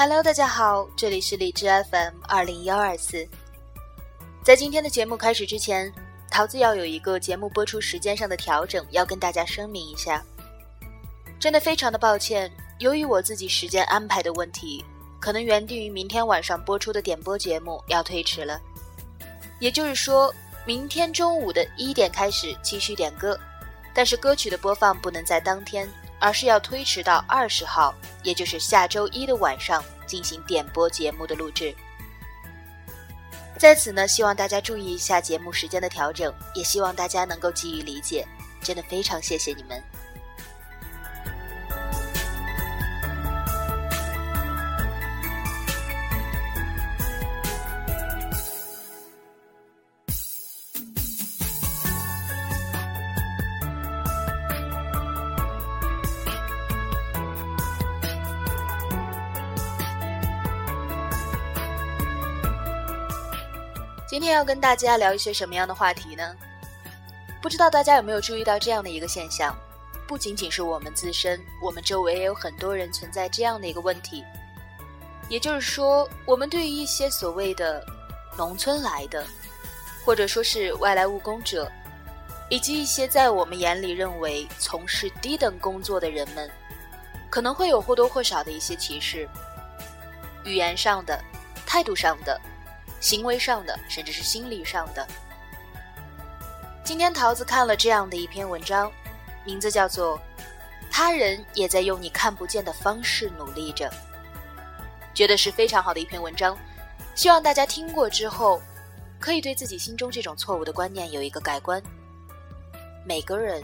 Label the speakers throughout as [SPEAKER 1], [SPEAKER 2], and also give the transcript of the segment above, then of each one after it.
[SPEAKER 1] Hello，大家好，这里是荔枝 FM 二零幺二四。在今天的节目开始之前，桃子要有一个节目播出时间上的调整，要跟大家声明一下。真的非常的抱歉，由于我自己时间安排的问题，可能原定于明天晚上播出的点播节目要推迟了。也就是说，明天中午的一点开始继续点歌，但是歌曲的播放不能在当天。而是要推迟到二十号，也就是下周一的晚上进行点播节目的录制。在此呢，希望大家注意一下节目时间的调整，也希望大家能够给予理解，真的非常谢谢你们。今天要跟大家聊一些什么样的话题呢？不知道大家有没有注意到这样的一个现象？不仅仅是我们自身，我们周围也有很多人存在这样的一个问题。也就是说，我们对于一些所谓的农村来的，或者说是外来务工者，以及一些在我们眼里认为从事低等工作的人们，可能会有或多或少的一些歧视，语言上的，态度上的。行为上的，甚至是心理上的。今天桃子看了这样的一篇文章，名字叫做《他人也在用你看不见的方式努力着》，觉得是非常好的一篇文章。希望大家听过之后，可以对自己心中这种错误的观念有一个改观。每个人，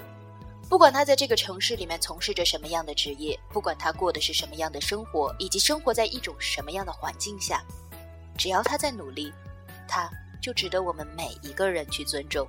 [SPEAKER 1] 不管他在这个城市里面从事着什么样的职业，不管他过的是什么样的生活，以及生活在一种什么样的环境下。只要他在努力，他就值得我们每一个人去尊重。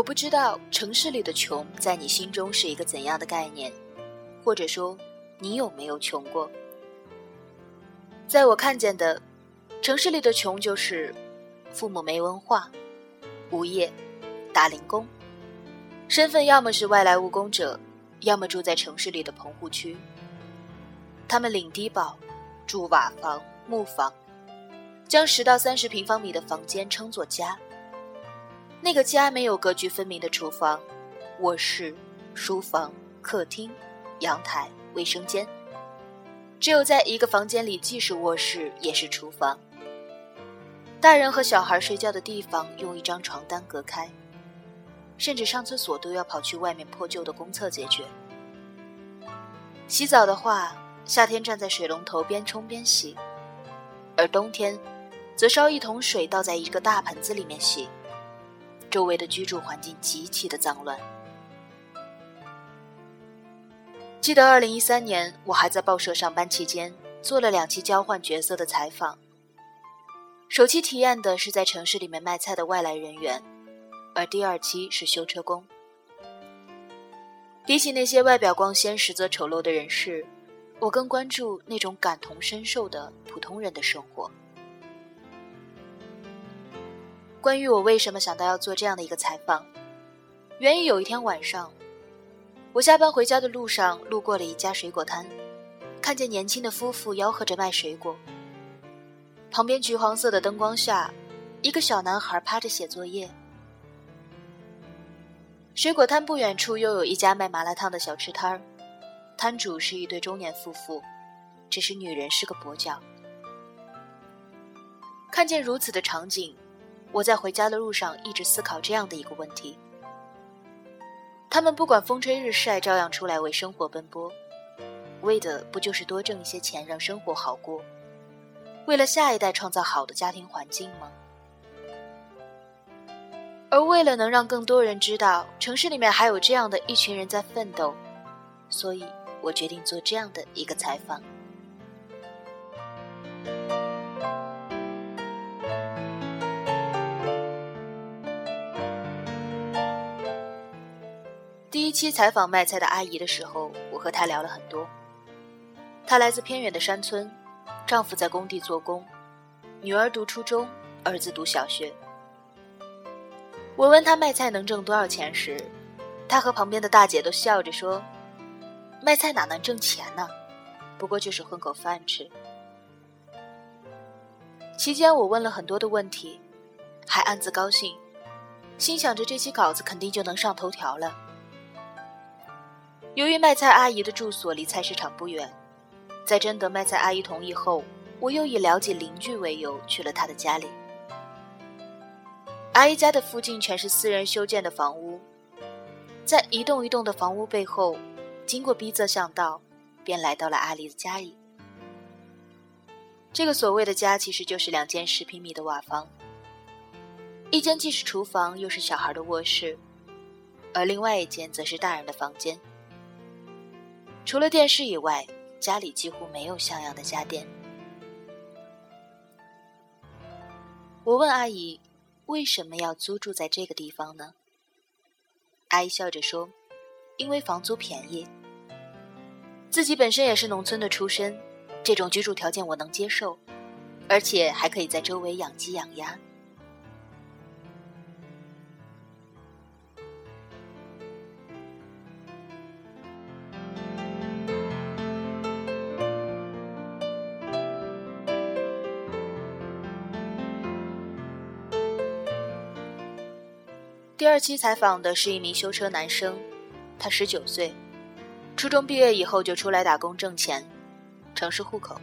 [SPEAKER 1] 我不知道城市里的穷在你心中是一个怎样的概念，或者说你有没有穷过？在我看见的，城市里的穷就是父母没文化、无业、打零工，身份要么是外来务工者，要么住在城市里的棚户区。他们领低保，住瓦房、木房，将十到三十平方米的房间称作家。那个家没有格局分明的厨房、卧室、书房、客厅、阳台、卫生间，只有在一个房间里，既是卧室也是厨房。大人和小孩睡觉的地方用一张床单隔开，甚至上厕所都要跑去外面破旧的公厕解决。洗澡的话，夏天站在水龙头边冲边洗，而冬天，则烧一桶水倒在一个大盆子里面洗。周围的居住环境极其的脏乱。记得二零一三年，我还在报社上班期间，做了两期交换角色的采访。首期体验的是在城市里面卖菜的外来人员，而第二期是修车工。比起那些外表光鲜实则丑陋的人士，我更关注那种感同身受的普通人的生活。关于我为什么想到要做这样的一个采访，源于有一天晚上，我下班回家的路上路过了一家水果摊，看见年轻的夫妇吆喝着卖水果。旁边橘黄色的灯光下，一个小男孩趴着写作业。水果摊不远处又有一家卖麻辣烫的小吃摊儿，摊主是一对中年夫妇，只是女人是个跛脚。看见如此的场景。我在回家的路上一直思考这样的一个问题：他们不管风吹日晒，照样出来为生活奔波，为的不就是多挣一些钱，让生活好过，为了下一代创造好的家庭环境吗？而为了能让更多人知道城市里面还有这样的一群人在奋斗，所以我决定做这样的一个采访。一期采访卖菜的阿姨的时候，我和她聊了很多。她来自偏远的山村，丈夫在工地做工，女儿读初中，儿子读小学。我问她卖菜能挣多少钱时，她和旁边的大姐都笑着说：“卖菜哪能挣钱呢？不过就是混口饭吃。”期间我问了很多的问题，还暗自高兴，心想着这期稿子肯定就能上头条了。由于卖菜阿姨的住所离菜市场不远，在征得卖菜阿姨同意后，我又以了解邻居为由去了她的家里。阿姨家的附近全是私人修建的房屋，在一栋一栋的房屋背后，经过逼仄巷道，便来到了阿姨的家里。这个所谓的家，其实就是两间十平米的瓦房，一间既是厨房又是小孩的卧室，而另外一间则是大人的房间。除了电视以外，家里几乎没有像样的家电。我问阿姨。为什么要租住在这个地方呢？阿姨笑着说：“因为房租便宜。自己本身也是农村的出身，这种居住条件我能接受，而且还可以在周围养鸡养鸭。”第二期采访的是一名修车男生，他十九岁，初中毕业以后就出来打工挣钱，城市户口。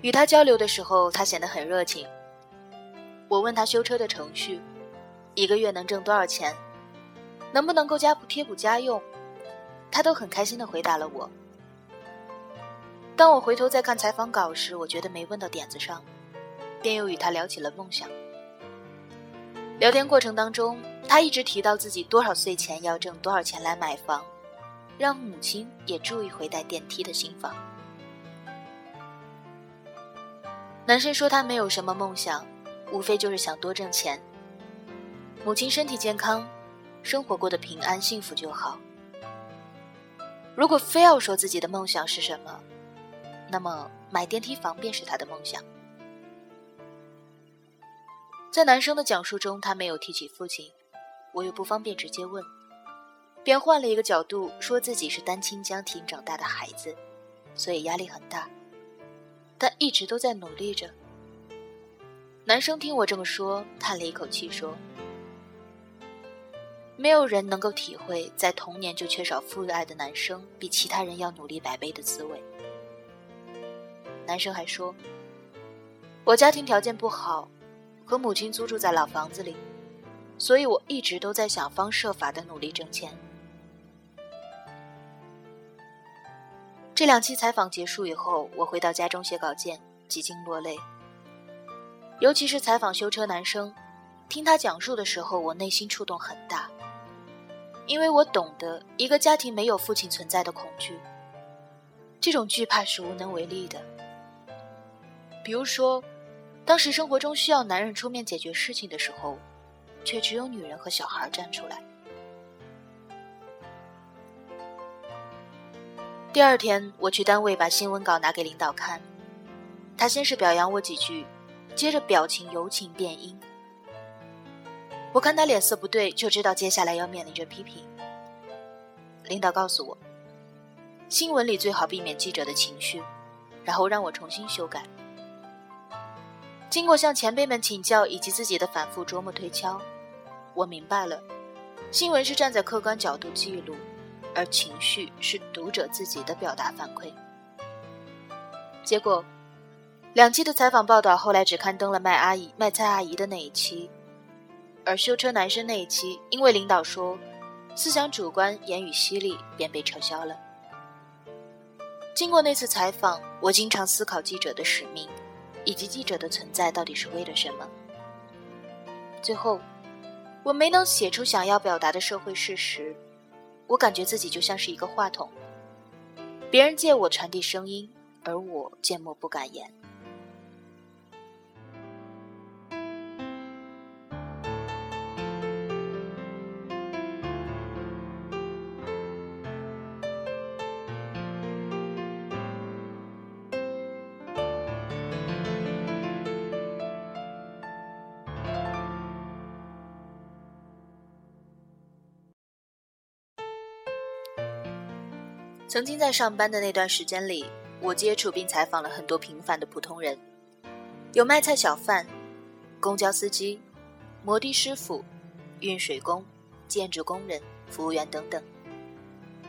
[SPEAKER 1] 与他交流的时候，他显得很热情。我问他修车的程序，一个月能挣多少钱，能不能够家贴补家用，他都很开心的回答了我。当我回头再看采访稿时，我觉得没问到点子上，便又与他聊起了梦想。聊天过程当中，他一直提到自己多少岁前要挣多少钱来买房，让母亲也住一回带电梯的新房。男生说他没有什么梦想，无非就是想多挣钱。母亲身体健康，生活过得平安幸福就好。如果非要说自己的梦想是什么，那么买电梯房便是他的梦想。在男生的讲述中，他没有提起父亲，我又不方便直接问，便换了一个角度，说自己是单亲家庭长大的孩子，所以压力很大，但一直都在努力着。男生听我这么说，叹了一口气说：“没有人能够体会在童年就缺少父爱的男生比其他人要努力百倍的滋味。”男生还说：“我家庭条件不好。”和母亲租住在老房子里，所以我一直都在想方设法的努力挣钱。这两期采访结束以后，我回到家中写稿件，几经落泪。尤其是采访修车男生，听他讲述的时候，我内心触动很大，因为我懂得一个家庭没有父亲存在的恐惧。这种惧怕是无能为力的。比如说。当时生活中需要男人出面解决事情的时候，却只有女人和小孩站出来。第二天，我去单位把新闻稿拿给领导看，他先是表扬我几句，接着表情由晴变阴。我看他脸色不对，就知道接下来要面临着批评。领导告诉我，新闻里最好避免记者的情绪，然后让我重新修改。经过向前辈们请教以及自己的反复琢磨推敲，我明白了，新闻是站在客观角度记录，而情绪是读者自己的表达反馈。结果，两期的采访报道后来只刊登了卖阿姨、卖菜阿姨的那一期，而修车男生那一期因为领导说思想主观、言语犀利，便被撤销了。经过那次采访，我经常思考记者的使命。以及记者的存在到底是为了什么？最后，我没能写出想要表达的社会事实，我感觉自己就像是一个话筒，别人借我传递声音，而我缄默不敢言。曾经在上班的那段时间里，我接触并采访了很多平凡的普通人，有卖菜小贩、公交司机、摩的师傅、运水工、建筑工人、服务员等等。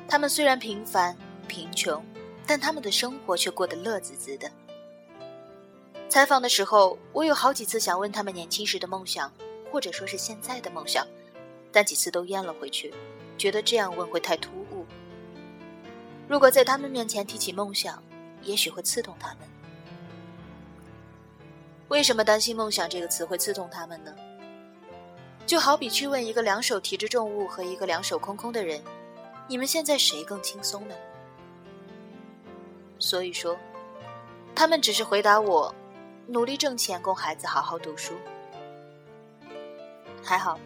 [SPEAKER 1] 他们虽然平凡、贫穷，但他们的生活却过得乐滋滋的。采访的时候，我有好几次想问他们年轻时的梦想，或者说是现在的梦想，但几次都咽了回去，觉得这样问会太突兀。如果在他们面前提起梦想，也许会刺痛他们。为什么担心“梦想”这个词会刺痛他们呢？就好比去问一个两手提着重物和一个两手空空的人：“你们现在谁更轻松呢？”所以说，他们只是回答我：“努力挣钱供孩子好好读书。”还好，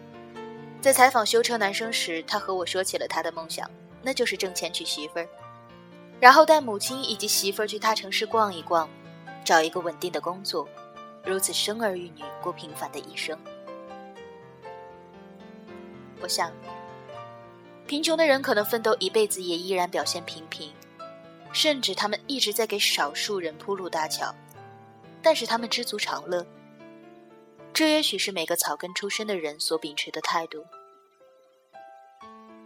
[SPEAKER 1] 在采访修车男生时，他和我说起了他的梦想，那就是挣钱娶媳妇儿。然后带母亲以及媳妇儿去大城市逛一逛，找一个稳定的工作，如此生儿育女，过平凡的一生。我想，贫穷的人可能奋斗一辈子也依然表现平平，甚至他们一直在给少数人铺路搭桥，但是他们知足常乐。这也许是每个草根出身的人所秉持的态度。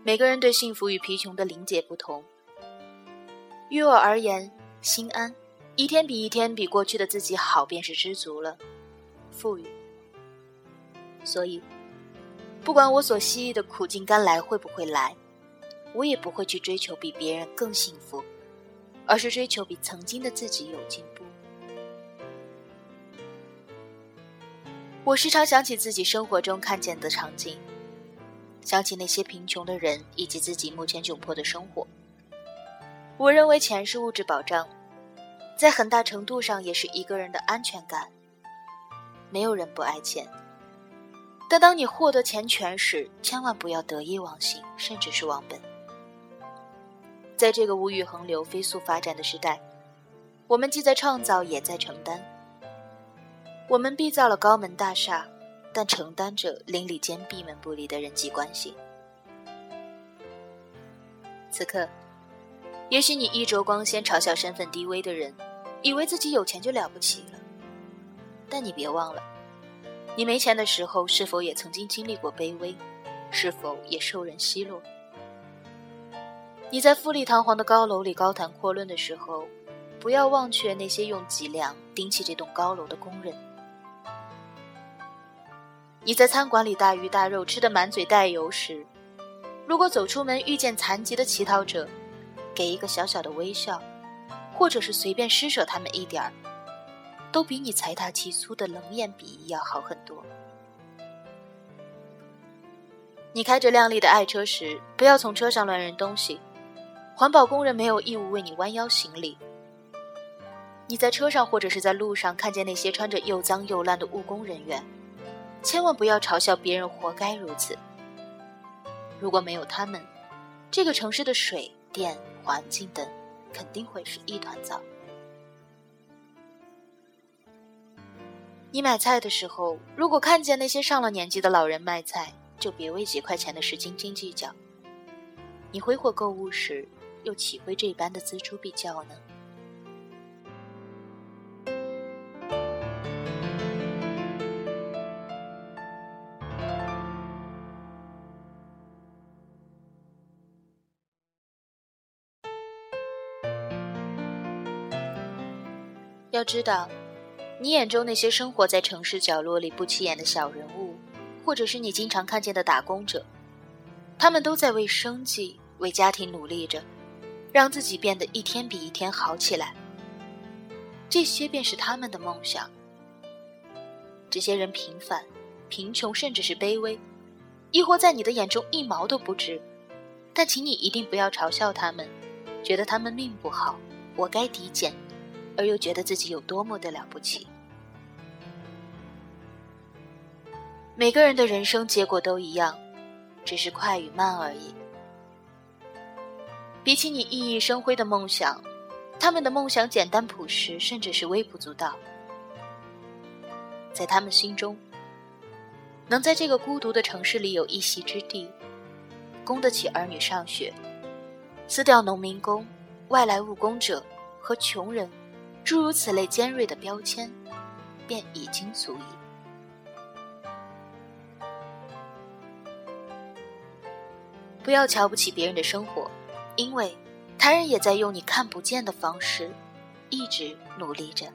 [SPEAKER 1] 每个人对幸福与贫穷的理解不同。于我而言，心安，一天比一天比过去的自己好，便是知足了，富裕。所以，不管我所希冀的苦尽甘来会不会来，我也不会去追求比别人更幸福，而是追求比曾经的自己有进步。我时常想起自己生活中看见的场景，想起那些贫穷的人以及自己目前窘迫的生活。我认为钱是物质保障，在很大程度上也是一个人的安全感。没有人不爱钱，但当你获得钱权时，千万不要得意忘形，甚至是忘本。在这个物欲横流、飞速发展的时代，我们既在创造，也在承担。我们缔造了高门大厦，但承担着邻里间闭门不离的人际关系。此刻。也许你衣着光鲜，嘲笑身份低微的人，以为自己有钱就了不起了。但你别忘了，你没钱的时候，是否也曾经经历过卑微？是否也受人奚落？你在富丽堂皇的高楼里高谈阔论的时候，不要忘却那些用脊梁顶起这栋高楼的工人。你在餐馆里大鱼大肉吃得满嘴带油时，如果走出门遇见残疾的乞讨者，给一个小小的微笑，或者是随便施舍他们一点儿，都比你财大气粗的冷眼鄙夷要好很多。你开着靓丽的爱车时，不要从车上乱扔东西，环保工人没有义务为你弯腰行礼。你在车上或者是在路上看见那些穿着又脏又烂的务工人员，千万不要嘲笑别人活该如此。如果没有他们，这个城市的水电。环境等肯定会是一团糟。你买菜的时候，如果看见那些上了年纪的老人卖菜，就别为几块钱的事斤斤计较。你挥霍购物时，又岂会这般的锱铢必较呢？要知道，你眼中那些生活在城市角落里不起眼的小人物，或者是你经常看见的打工者，他们都在为生计、为家庭努力着，让自己变得一天比一天好起来。这些便是他们的梦想。这些人平凡、贫穷，甚至是卑微，亦或在你的眼中一毛都不值，但请你一定不要嘲笑他们，觉得他们命不好，我该抵减，而又觉得自己有多么的了不起。每个人的人生结果都一样，只是快与慢而已。比起你熠熠生辉的梦想，他们的梦想简单朴实，甚至是微不足道。在他们心中，能在这个孤独的城市里有一席之地，供得起儿女上学，辞掉农民工、外来务工者和穷人诸如此类尖锐的标签，便已经足以。不要瞧不起别人的生活，因为他人也在用你看不见的方式，一直努力着。